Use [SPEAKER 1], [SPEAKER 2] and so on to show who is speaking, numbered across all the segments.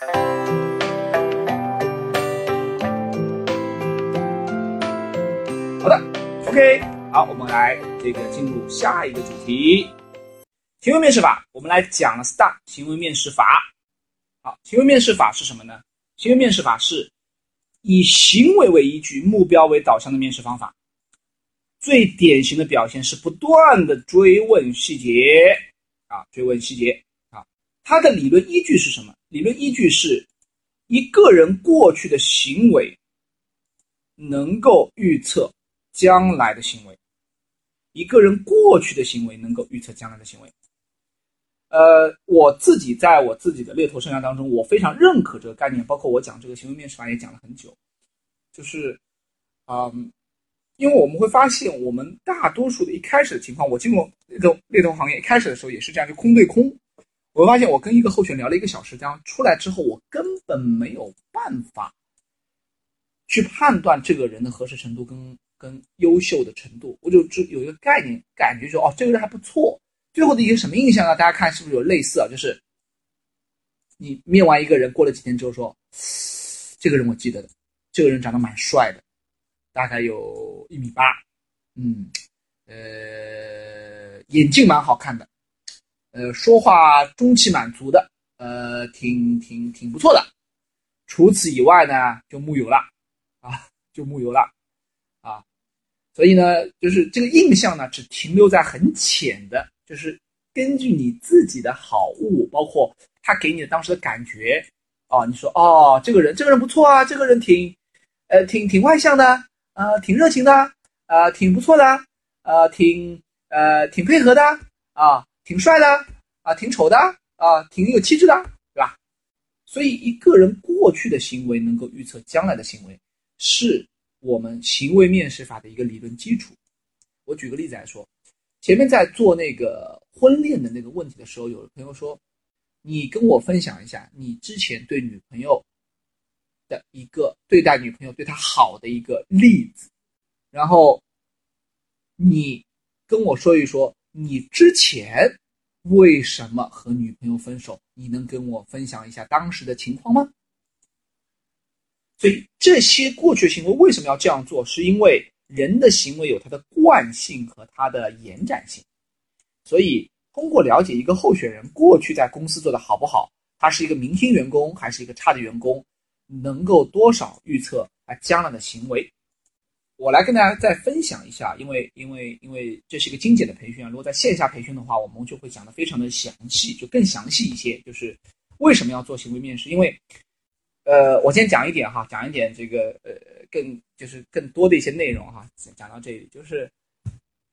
[SPEAKER 1] 好的，OK，好，我们来这个进入下一个主题，行为面试法。我们来讲了 STAR 行为面试法。好，行为面试法是什么呢？行为面试法是以行为为依据、目标为导向的面试方法。最典型的表现是不断的追问细节啊，追问细节啊。它的理论依据是什么？理论依据是一个人过去的行为能够预测。将来的行为，一个人过去的行为能够预测将来的行为。呃，我自己在我自己的猎头生涯当中，我非常认可这个概念，包括我讲这个行为面试法也讲了很久。就是，嗯，因为我们会发现，我们大多数的一开始的情况，我进入猎头猎头行业一开始的时候也是这样，就空对空。我发现，我跟一个候选聊了一个小时，这样出来之后，我根本没有办法去判断这个人的合适程度跟。跟优秀的程度，我就只有一个概念，感觉说哦，这个人还不错。最后的一个什么印象呢？大家看是不是有类似啊？就是你面完一个人，过了几天之后说，这个人我记得的，这个人长得蛮帅的，大概有一米八，嗯，呃，眼镜蛮好看的，呃，说话中气满足的，呃，挺挺挺不错的。除此以外呢，就木有了啊，就木有了啊。所以呢，就是这个印象呢，只停留在很浅的，就是根据你自己的好恶，包括他给你的当时的感觉，哦，你说哦，这个人，这个人不错啊，这个人挺，呃，挺挺外向的，呃，挺热情的，呃，挺不错的，呃，挺呃挺配合的，啊，挺帅的，啊，挺丑的，啊，挺有气质的，对吧？所以一个人过去的行为能够预测将来的行为，是。我们行为面试法的一个理论基础，我举个例子来说，前面在做那个婚恋的那个问题的时候，有的朋友说，你跟我分享一下你之前对女朋友的一个对待女朋友对她好的一个例子，然后你跟我说一说你之前为什么和女朋友分手，你能跟我分享一下当时的情况吗？所以这些过去行为为什么要这样做？是因为人的行为有它的惯性和它的延展性。所以通过了解一个候选人过去在公司做的好不好，他是一个明星员工还是一个差的员工，能够多少预测他将来的行为。我来跟大家再分享一下，因为因为因为这是一个精简的培训啊。如果在线下培训的话，我们就会讲的非常的详细，就更详细一些。就是为什么要做行为面试？因为呃，我先讲一点哈，讲一点这个呃，更就是更多的一些内容哈。讲到这里，就是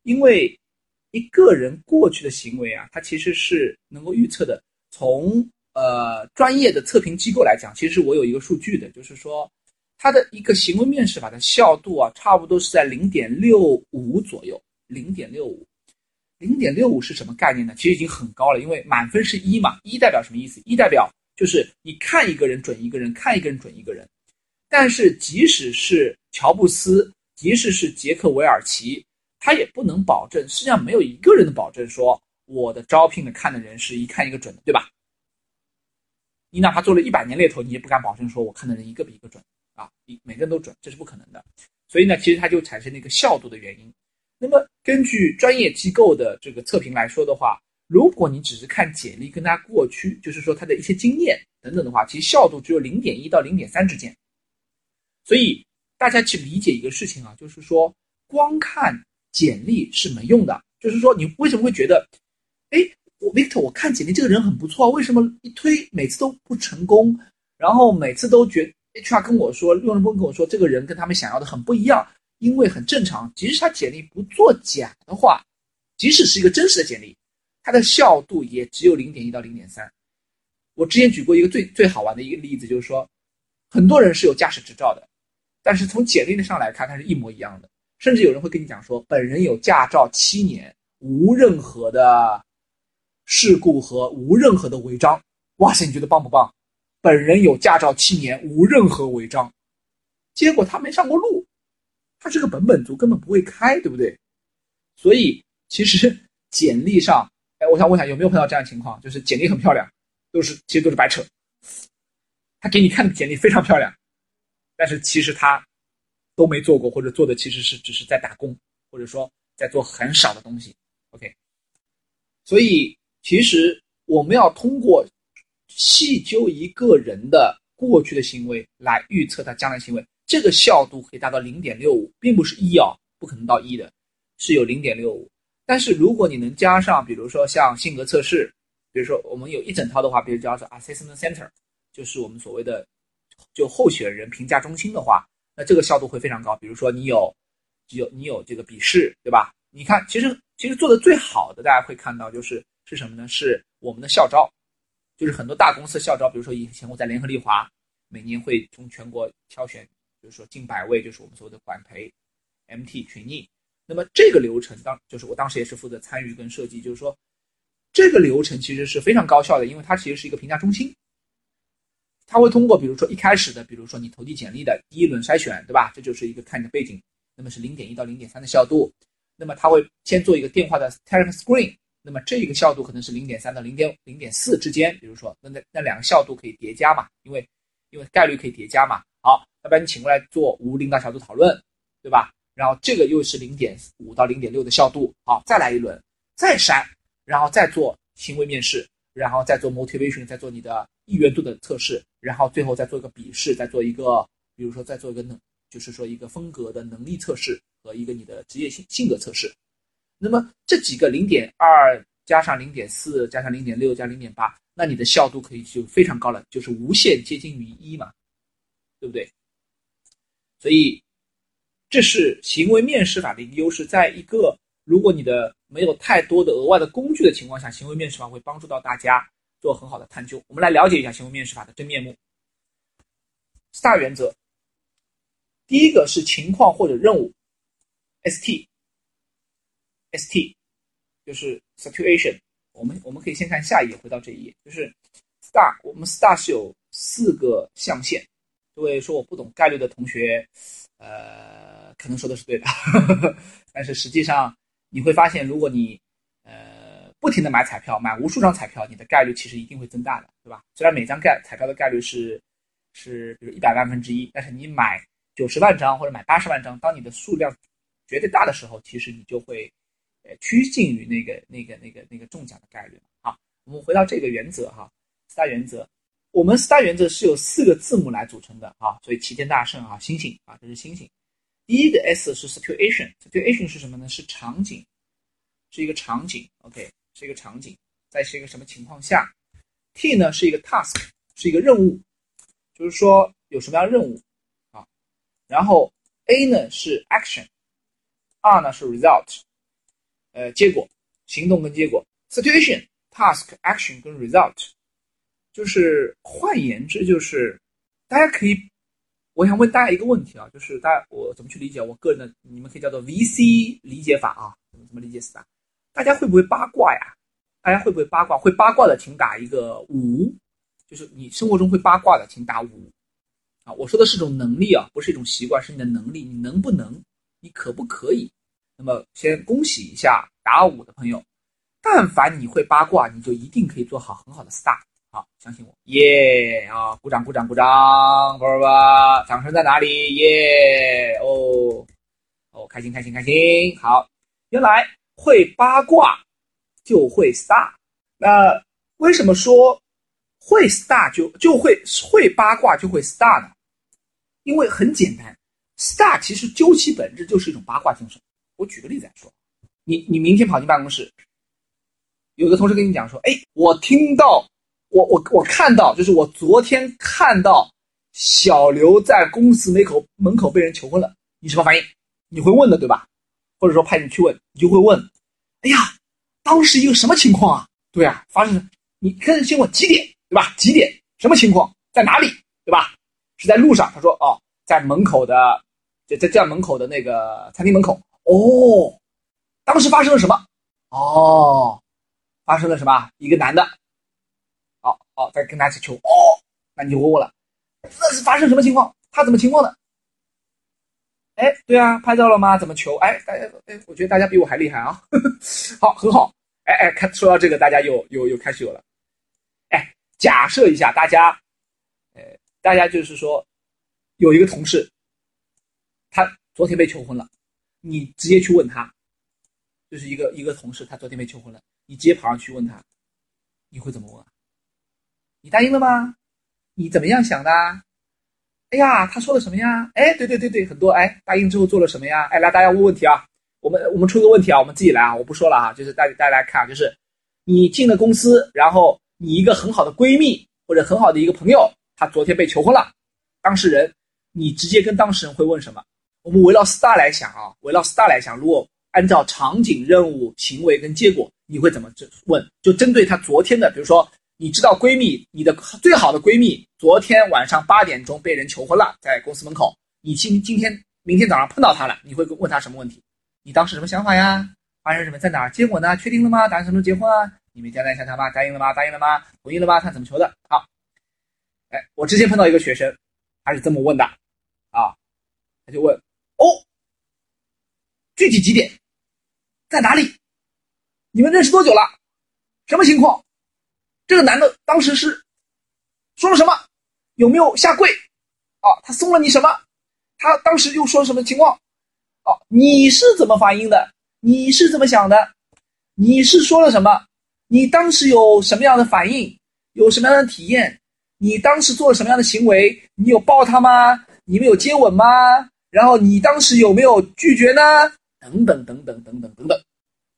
[SPEAKER 1] 因为一个人过去的行为啊，他其实是能够预测的。从呃专业的测评机构来讲，其实我有一个数据的，就是说他的一个行为面试法的效度啊，差不多是在零点六五左右。零点六五，零点六五是什么概念呢？其实已经很高了，因为满分是一嘛，一代表什么意思？一代表。就是你看一个人准一个人，看一个人准一个人。但是即使是乔布斯，即使是杰克韦尔奇，他也不能保证，实际上没有一个人的保证说我的招聘的看的人是一看一个准的，对吧？你哪怕做了一百年猎头，你也不敢保证说我看的人一个比一个准啊，一每个人都准，这是不可能的。所以呢，其实它就产生了一个效度的原因。那么根据专业机构的这个测评来说的话。如果你只是看简历跟他过去，就是说他的一些经验等等的话，其实效度只有零点一到零点三之间。所以大家去理解一个事情啊，就是说光看简历是没用的。就是说你为什么会觉得，哎，我 Victor 我看简历这个人很不错，为什么一推每次都不成功？然后每次都觉 HR 跟我说，用人部跟我说这个人跟他们想要的很不一样，因为很正常。即使他简历不作假的话，即使是一个真实的简历。它的效度也只有零点一到零点三。我之前举过一个最最好玩的一个例子，就是说，很多人是有驾驶执照的，但是从简历上来看，它是一模一样的。甚至有人会跟你讲说，本人有驾照七年，无任何的事故和无任何的违章。哇塞，你觉得棒不棒？本人有驾照七年，无任何违章，结果他没上过路，他是个本本族，根本不会开，对不对？所以其实简历上。哎，我想问一下，有没有碰到这样的情况？就是简历很漂亮，都是其实都是白扯。他给你看的简历非常漂亮，但是其实他都没做过，或者做的其实是只是在打工，或者说在做很少的东西。OK，所以其实我们要通过细究一个人的过去的行为来预测他将来行为，这个效度可以达到零点六五，并不是一啊，不可能到一的，是有零点六五。但是如果你能加上，比如说像性格测试，比如说我们有一整套的话，比如叫做 assessment center。就是我们所谓的就候选人评价中心的话，那这个效度会非常高。比如说你有有你有这个笔试，对吧？你看，其实其实做的最好的，大家会看到就是是什么呢？是我们的校招，就是很多大公司校招。比如说以前我在联合利华，每年会从全国挑选，就是说近百位，就是我们所谓的管培 MT 群艺。那么这个流程当就是我当时也是负责参与跟设计，就是说这个流程其实是非常高效的，因为它其实是一个评价中心。他会通过，比如说一开始的，比如说你投递简历的第一轮筛选，对吧？这就是一个看你的背景，那么是零点一到零点三的效度。那么他会先做一个电话的 telephone screen，那么这一个效度可能是零点三到零点零点四之间。比如说，那那那两个效度可以叠加嘛？因为因为概率可以叠加嘛。好，要不然你请过来做无领导小组讨论，对吧？然后这个又是零点五到零点六的效度。好，再来一轮，再筛，然后再做行为面试，然后再做 motivation，再做你的。意愿度的测试，然后最后再做一个笔试，再做一个，比如说再做一个能，就是说一个风格的能力测试和一个你的职业性性格测试。那么这几个零点二加上零点四加上零点六加零点八，那你的效度可以就非常高了，就是无限接近于一嘛，对不对？所以这是行为面试法的一个优势，在一个如果你的没有太多的额外的工具的情况下，行为面试法会帮助到大家。做很好的探究，我们来了解一下行为面试法的真面目。四大原则，第一个是情况或者任务，ST S T，就是 situation。我们我们可以先看下一页，回到这一页，就是 STAR。我们 STAR 是有四个象限。各位说我不懂概率的同学，呃，可能说的是对的，但是实际上你会发现，如果你呃不停的买彩票，买无数张彩票，你的概率其实一定会增大的，对吧？虽然每张概彩票的概率是是比如一百万分之一，但是你买九十万张或者买八十万张，当你的数量绝对大的时候，其实你就会趋近于那个那个那个那个中奖的概率好，我们回到这个原则哈四大原则，我们四大原则是由四个字母来组成的啊，所以齐天大圣啊，星星啊，这是星星。第一个 S 是 Situation，Situation 是什么呢？是场景，是一个场景，OK。是一个场景，在是一个什么情况下？T 呢是一个 task，是一个任务，就是说有什么样任务啊？然后 A 呢是 action，R 呢是 result，呃，结果、行动跟结果，situation、task、action 跟 result，就是换言之就是大家可以，我想问大家一个问题啊，就是大家我怎么去理解？我个人的你们可以叫做 VC 理解法啊，怎么怎么理解是吧？大家会不会八卦呀？大家会不会八卦？会八卦的请打一个五，就是你生活中会八卦的请打五。啊，我说的是种能力啊，不是一种习惯，是你的能力，你能不能？你可不可以？那么先恭喜一下打五的朋友。但凡你会八卦，你就一定可以做好很好的 star。好，相信我，耶啊！鼓掌鼓掌鼓掌，宝宝们，掌声在哪里？耶哦哦，开心开心开心。好，原来。会八卦就会 star，那为什么说会 star 就就会会八卦就会 star 呢？因为很简单，star 其实究其本质就是一种八卦精神。我举个例子来说，你你明天跑进办公室，有个同事跟你讲说，哎，我听到，我我我看到，就是我昨天看到小刘在公司门口门口被人求婚了，你什么反应？你会问的对吧？或者说派你去问，你就会问，哎呀，当时一个什么情况啊？对啊，发生你看先问几点，对吧？几点？什么情况？在哪里？对吧？是在路上。他说哦，在门口的，在在在门口的那个餐厅门口。哦，当时发生了什么？哦，发生了什么？一个男的，哦哦，在跟他一起求。哦，那你就问我了，那是发生什么情况？他怎么情况呢？哎，对啊，拍照了吗？怎么求？哎，大家，哎，我觉得大家比我还厉害啊！好，很好。哎哎，看说到这个，大家又又又开始有了。哎，假设一下，大家，呃，大家就是说，有一个同事，他昨天被求婚了，你直接去问他，就是一个一个同事，他昨天被求婚了，你直接跑上去问他，你会怎么问？你答应了吗？你怎么样想的？哎呀，他说了什么呀？哎，对对对对，很多哎，答应之后做了什么呀？哎，来大家问问题啊，我们我们出个问题啊，我们自己来啊，我不说了啊，就是大家大家来看，就是你进了公司，然后你一个很好的闺蜜或者很好的一个朋友，她昨天被求婚了，当事人，你直接跟当事人会问什么？我们围绕 STAR 来想啊，围绕 STAR 来想，如果按照场景、任务、行为跟结果，你会怎么问？就针对她昨天的，比如说。你知道闺蜜，你的最好的闺蜜，昨天晚上八点钟被人求婚了，在公司门口。你今今天、明天早上碰到她了，你会问她什么问题？你当时什么想法呀？发生什么？在哪儿？结果呢？确定了吗？打算什么时候结婚啊？你们交代一下他吧？答应了吗？答应了吗？同意了吗？他怎么求的？好，哎，我之前碰到一个学生，他是这么问的，啊，他就问，哦，具体几点？在哪里？你们认识多久了？什么情况？这个男的当时是说了什么？有没有下跪？啊，他送了你什么？他当时又说什么情况？哦，你是怎么反应的？你是怎么想的？你是说了什么？你当时有什么样的反应？有什么样的体验？你当时做了什么样的行为？你有抱他吗？你们有接吻吗？然后你当时有没有拒绝呢？等等等等等等等等。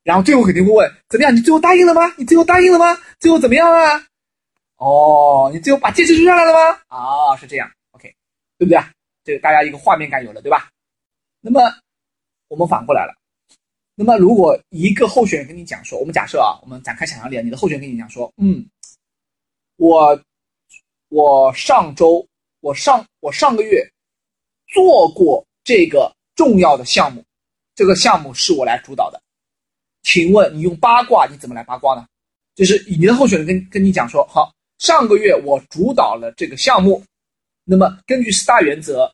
[SPEAKER 1] 然后最后肯定会问怎么样？你最后答应了吗？你最后答应了吗？最后怎么样啊？哦，你最后把戒指收上来了吗？啊，是这样，OK，对不对啊？这个大家一个画面感有了，对吧？那么我们反过来了，那么如果一个候选人跟你讲说，我们假设啊，我们展开想象力，你的候选人跟你讲说，嗯，我我上周我上我上个月做过这个重要的项目，这个项目是我来主导的。请问你用八卦你怎么来八卦呢？就是你的候选人跟跟你讲说，好，上个月我主导了这个项目，那么根据四大原则，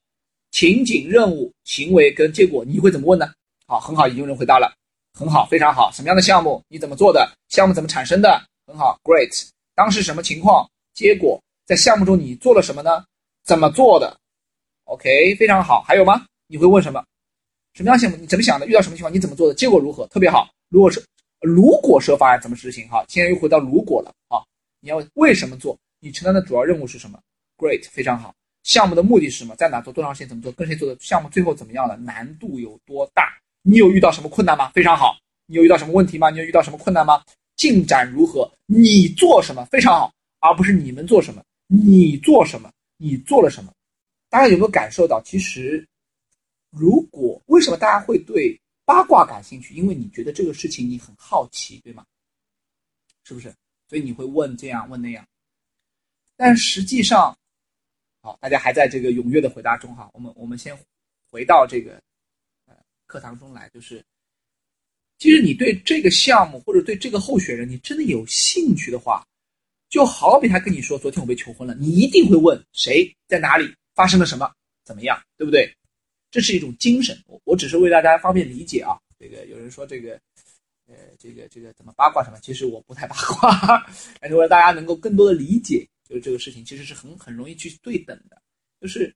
[SPEAKER 1] 情景、任务、行为跟结果，你会怎么问呢？好，很好，已经有人回答了，很好，非常好。什么样的项目？你怎么做的？项目怎么产生的？很好，great。当时什么情况？结果在项目中你做了什么呢？怎么做的？OK，非常好。还有吗？你会问什么？什么样项目？你怎么想的？遇到什么情况？你怎么做的？结果如何？特别好。如果是如果设方案怎么执行？哈，现在又回到如果了啊！你要为什么做？你承担的主要任务是什么？Great，非常好。项目的目的是什么？在哪做？多长时间？怎么做？跟谁做的？项目最后怎么样了？难度有多大？你有遇到什么困难吗？非常好。你有遇到什么问题吗？你有遇到什么困难吗？进展如何？你做什么？非常好，而不是你们做什么？你做什么？你做了什么？大家有没有感受到？其实，如果为什么大家会对？八卦感兴趣，因为你觉得这个事情你很好奇，对吗？是不是？所以你会问这样问那样。但实际上，好，大家还在这个踊跃的回答中哈。我们我们先回到这个呃课堂中来，就是其实你对这个项目或者对这个候选人，你真的有兴趣的话，就好比他跟你说昨天我被求婚了，你一定会问谁在哪里发生了什么怎么样，对不对？这是一种精神，我我只是为大家方便理解啊。这个有人说这个，呃，这个这个怎么八卦什么？其实我不太八卦，但是为了大家能够更多的理解，就是这个事情其实是很很容易去对等的。就是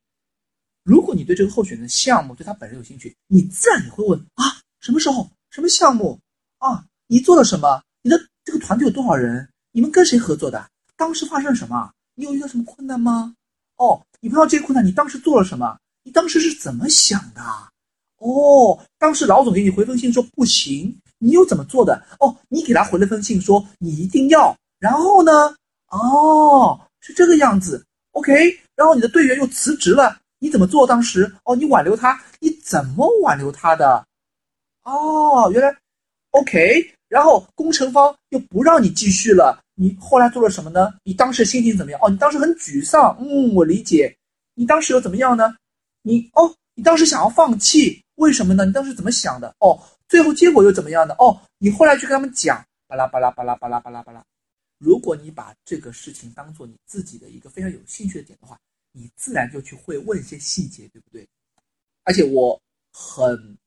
[SPEAKER 1] 如果你对这个候选的项目对他本人有兴趣，你自然也会问啊，什么时候，什么项目啊？你做了什么？你的这个团队有多少人？你们跟谁合作的？当时发生了什么？你有遇到什么困难吗？哦，你碰到这些困难，你当时做了什么？你当时是怎么想的？哦，当时老总给你回封信说不行，你又怎么做的？哦，你给他回了封信说你一定要，然后呢？哦，是这个样子。OK，然后你的队员又辞职了，你怎么做？当时哦，你挽留他，你怎么挽留他的？哦，原来 OK，然后工程方又不让你继续了，你后来做了什么呢？你当时心情怎么样？哦，你当时很沮丧。嗯，我理解。你当时又怎么样呢？你哦，你当时想要放弃，为什么呢？你当时怎么想的？哦，最后结果又怎么样的？哦，你后来去跟他们讲，巴拉巴拉巴拉巴拉巴拉巴拉。如果你把这个事情当做你自己的一个非常有兴趣的点的话，你自然就去会问一些细节，对不对？而且我很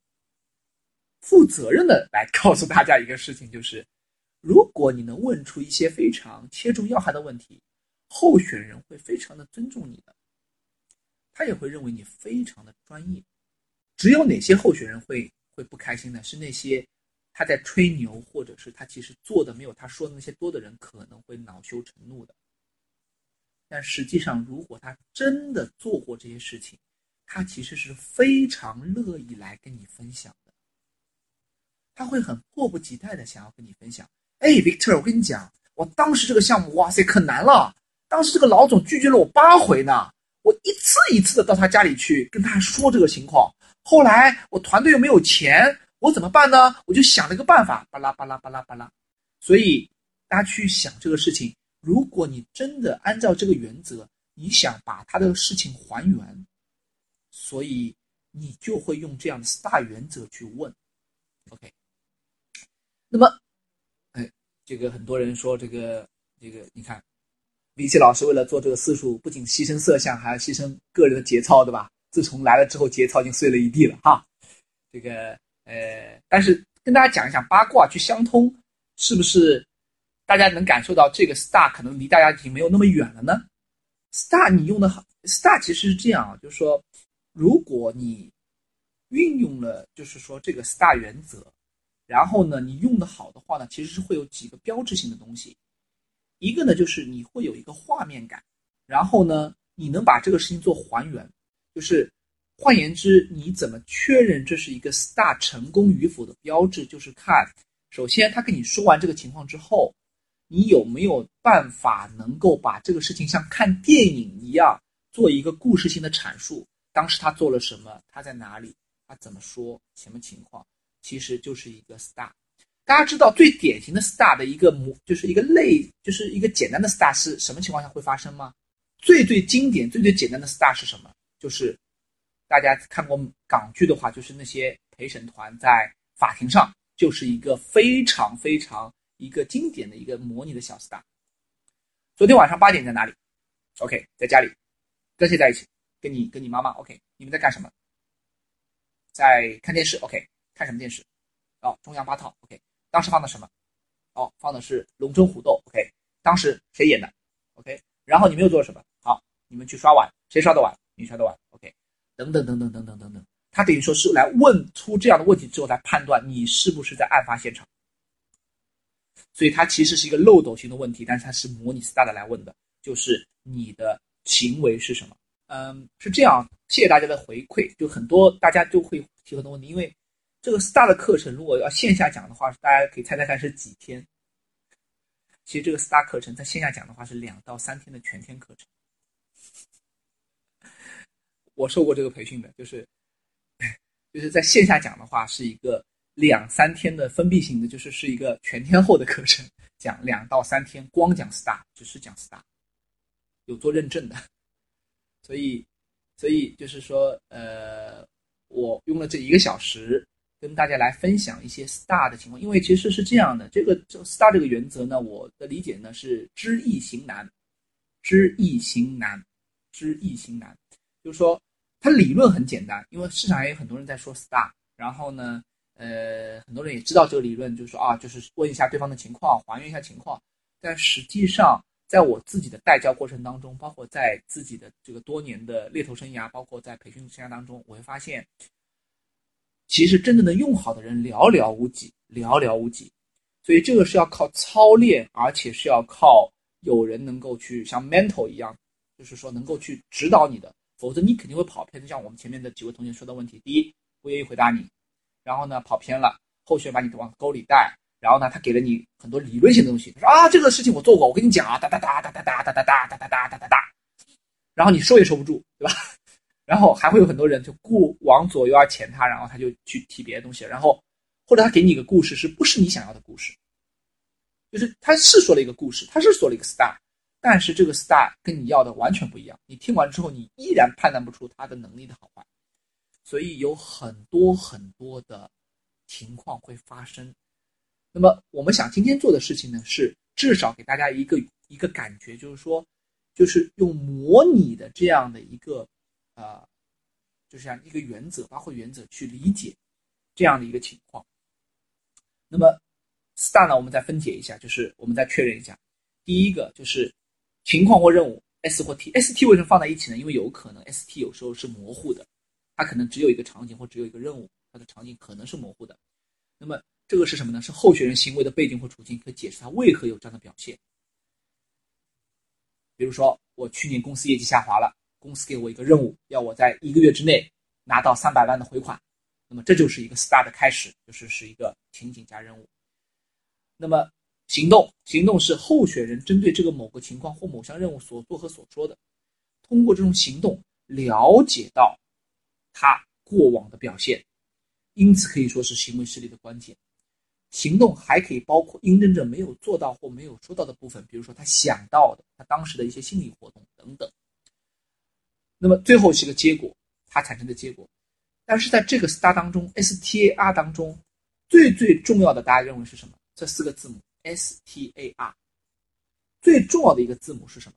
[SPEAKER 1] 负责任的来告诉大家一个事情，就是如果你能问出一些非常切中要害的问题，候选人会非常的尊重你的。他也会认为你非常的专业。只有哪些候选人会会不开心呢？是那些他在吹牛，或者是他其实做的没有他说的那些多的人，可能会恼羞成怒的。但实际上，如果他真的做过这些事情，他其实是非常乐意来跟你分享的。他会很迫不及待的想要跟你分享。哎，Victor，我跟你讲，我当时这个项目，哇塞，可难了。当时这个老总拒绝了我八回呢，我一次一次的到他家里去跟他说这个情况。后来我团队又没有钱，我怎么办呢？我就想了一个办法，巴拉巴拉巴拉巴拉。所以大家去想这个事情，如果你真的按照这个原则，你想把他的事情还原，所以你就会用这样的四大原则去问。OK。那么，这个很多人说这个这个，你看米奇老师为了做这个私塾，不仅牺牲色相，还要牺牲个人的节操，对吧？自从来了之后，节操已经碎了一地了哈。这个呃，但是跟大家讲一讲八卦去相通，是不是大家能感受到这个 star 可能离大家已经没有那么远了呢？star 你用的好，star 其实是这样啊，就是说，如果你运用了，就是说这个 star 原则。然后呢，你用的好的话呢，其实是会有几个标志性的东西。一个呢，就是你会有一个画面感，然后呢，你能把这个事情做还原。就是换言之，你怎么确认这是一个 star 成功与否的标志？就是看，首先他跟你说完这个情况之后，你有没有办法能够把这个事情像看电影一样做一个故事性的阐述？当时他做了什么？他在哪里？他怎么说？什么情况？其实就是一个 star，大家知道最典型的 star 的一个模，就是一个类，就是一个简单的 star 是什么情况下会发生吗？最最经典、最最简单的 star 是什么？就是大家看过港剧的话，就是那些陪审团在法庭上，就是一个非常非常一个经典的一个模拟的小 star。昨天晚上八点在哪里？OK，在家里，跟谁在一起？跟你跟你妈妈。OK，你们在干什么？在看电视。OK。看什么电视？哦，中央八套。OK，当时放的什么？哦，放的是《龙争虎斗》。OK，当时谁演的？OK，然后你们又做了什么？好，你们去刷碗，谁刷的碗？你刷的碗。OK，等等等等等等等等，他等于说是来问出这样的问题之后来判断你是不是在案发现场。所以它其实是一个漏斗型的问题，但是它是模拟 star 的来问的，就是你的行为是什么？嗯，是这样。谢谢大家的回馈，就很多大家就会提很多问题，因为。这个 STAR 的课程，如果要线下讲的话，大家可以猜猜看是几天？其实这个 STAR 课程在线下讲的话是两到三天的全天课程。我受过这个培训的，就是就是在线下讲的话是一个两三天的封闭性的，就是是一个全天候的课程，讲两到三天，光讲 STAR，只是讲 STAR，有做认证的。所以，所以就是说，呃，我用了这一个小时。跟大家来分享一些 STAR 的情况，因为其实是这样的，这个这 STAR 这个原则呢，我的理解呢是知易行难，知易行难，知易行难，就是说它理论很简单，因为市场上也有很多人在说 STAR，然后呢，呃，很多人也知道这个理论，就是说啊，就是问一下对方的情况，还原一下情况，但实际上在我自己的带教过程当中，包括在自己的这个多年的猎头生涯，包括在培训生涯当中，我会发现。其实真正能用好的人寥寥无几，寥寥无几，所以这个是要靠操练，而且是要靠有人能够去像 mentor 一样，就是说能够去指导你的，否则你肯定会跑偏。就像我们前面的几位同学说的问题，第一不愿意回答你，然后呢跑偏了，后续把你往沟里带，然后呢他给了你很多理论性的东西，他说啊这个事情我做过，我跟你讲啊哒哒哒哒哒哒哒哒哒哒哒哒哒哒，然后你收也收不住，对吧？然后还会有很多人就顾往左右而潜他，然后他就去提别的东西，然后或者他给你一个故事是不是你想要的故事？就是他是说了一个故事，他是说了一个 star，但是这个 star 跟你要的完全不一样。你听完之后，你依然判断不出他的能力的好坏，所以有很多很多的情况会发生。那么我们想今天做的事情呢，是至少给大家一个一个感觉，就是说，就是用模拟的这样的一个。呃，就像一个原则，包括原则去理解这样的一个情况。那么，STAR 呢，我们再分解一下，就是我们再确认一下。第一个就是情况或任务 S 或 T，ST 为什么放在一起呢？因为有可能 ST 有时候是模糊的，它可能只有一个场景或只有一个任务，它的场景可能是模糊的。那么这个是什么呢？是候选人行为的背景或处境，可以解释他为何有这样的表现。比如说，我去年公司业绩下滑了，公司给我一个任务，要我在一个月之内拿到三百万的回款，那么这就是一个 STAR 的开始，就是是一个情景加任务。那么行动，行动是候选人针对这个某个情况或某项任务所做和所说的，通过这种行动了解到他过往的表现，因此可以说是行为实力的关键。行动还可以包括应征者没有做到或没有说到的部分，比如说他想到的，他当时的一些心理活动等等。那么最后是个结果，它产生的结果。但是在这个 STAR 当中，STAR 当中最最重要的，大家认为是什么？这四个字母 STAR 最重要的一个字母是什么？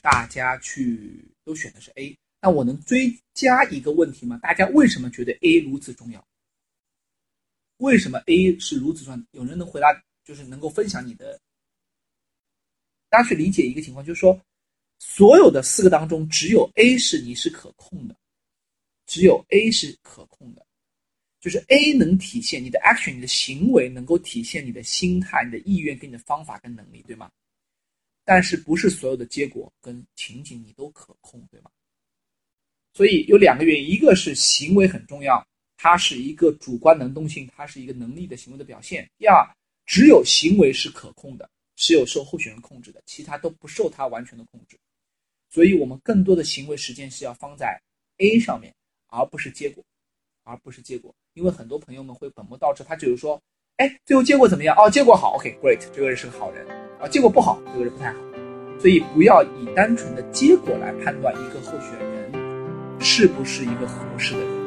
[SPEAKER 1] 大家去都选的是 A，那我能追加一个问题吗？大家为什么觉得 A 如此重要？为什么 A 是如此重要？有人能回答，就是能够分享你的。大家去理解一个情况，就是说，所有的四个当中，只有 A 是你是可控的，只有 A 是可控的，就是 A 能体现你的 action，你的行为能够体现你的心态、你的意愿跟你的方法跟能力，对吗？但是不是所有的结果跟情景你都可控，对吗？所以有两个原因，一个是行为很重要。它是一个主观能动性，它是一个能力的行为的表现。第二，只有行为是可控的，是有受候选人控制的，其他都不受他完全的控制。所以，我们更多的行为实践是要放在 A 上面，而不是结果，而不是结果。因为很多朋友们会本末倒置，他就是说，哎，最后结果怎么样？哦，结果好，OK，Great，这个人是个好人啊。结果不好，这个人不太好。所以，不要以单纯的结果来判断一个候选人是不是一个合适的人。